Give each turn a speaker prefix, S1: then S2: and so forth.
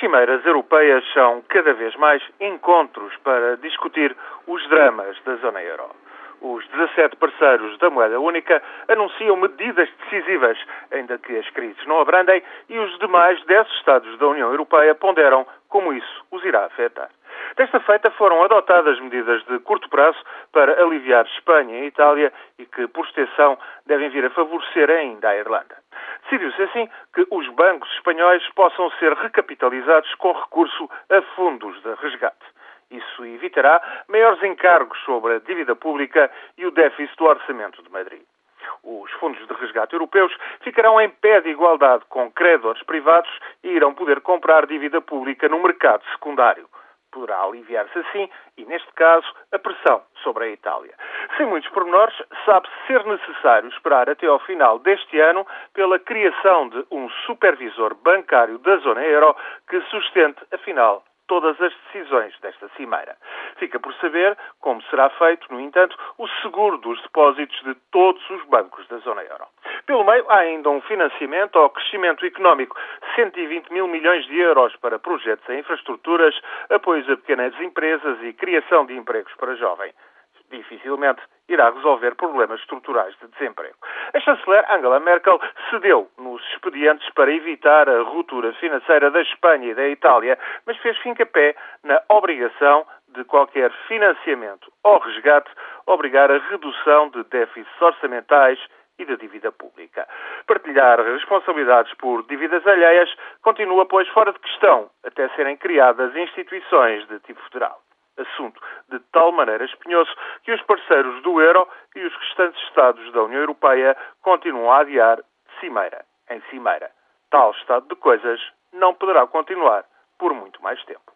S1: cimeiras europeias são cada vez mais encontros para discutir os dramas da zona euro. Os 17 parceiros da moeda única anunciam medidas decisivas, ainda que as crises não abrandem, e os demais 10 Estados da União Europeia ponderam como isso os irá afetar. Desta feita foram adotadas medidas de curto prazo para aliviar Espanha e Itália e que, por extensão, devem vir a favorecer ainda a Irlanda. Decidiu-se assim que os bancos espanhóis possam ser recapitalizados com recurso a fundos de resgate. Isso evitará maiores encargos sobre a dívida pública e o déficit do orçamento de Madrid. Os fundos de resgate europeus ficarão em pé de igualdade com credores privados e irão poder comprar dívida pública no mercado secundário. Poderá aliviar-se assim, e neste caso, a pressão sobre a Itália. Sem muitos pormenores, sabe-se ser necessário esperar até ao final deste ano pela criação de um supervisor bancário da zona euro que sustente, afinal, todas as decisões desta cimeira. Fica por saber como será feito, no entanto, o seguro dos depósitos de todos os bancos da zona euro. Pelo meio, há ainda um financiamento ao crescimento económico, 120 mil milhões de euros para projetos em infraestruturas, apoios a pequenas empresas e criação de empregos para jovens dificilmente irá resolver problemas estruturais de desemprego. A chanceler Angela Merkel cedeu nos expedientes para evitar a ruptura financeira da Espanha e da Itália, mas fez fim-capé na obrigação de qualquer financiamento ou resgate obrigar a redução de déficits orçamentais e da dívida pública. Partilhar responsabilidades por dívidas alheias continua, pois, fora de questão, até serem criadas instituições de tipo federal assunto de tal maneira espinhoso que os parceiros do euro e os restantes Estados da União Europeia continuam a adiar de cimeira em cimeira. Tal estado de coisas não poderá continuar por muito mais tempo.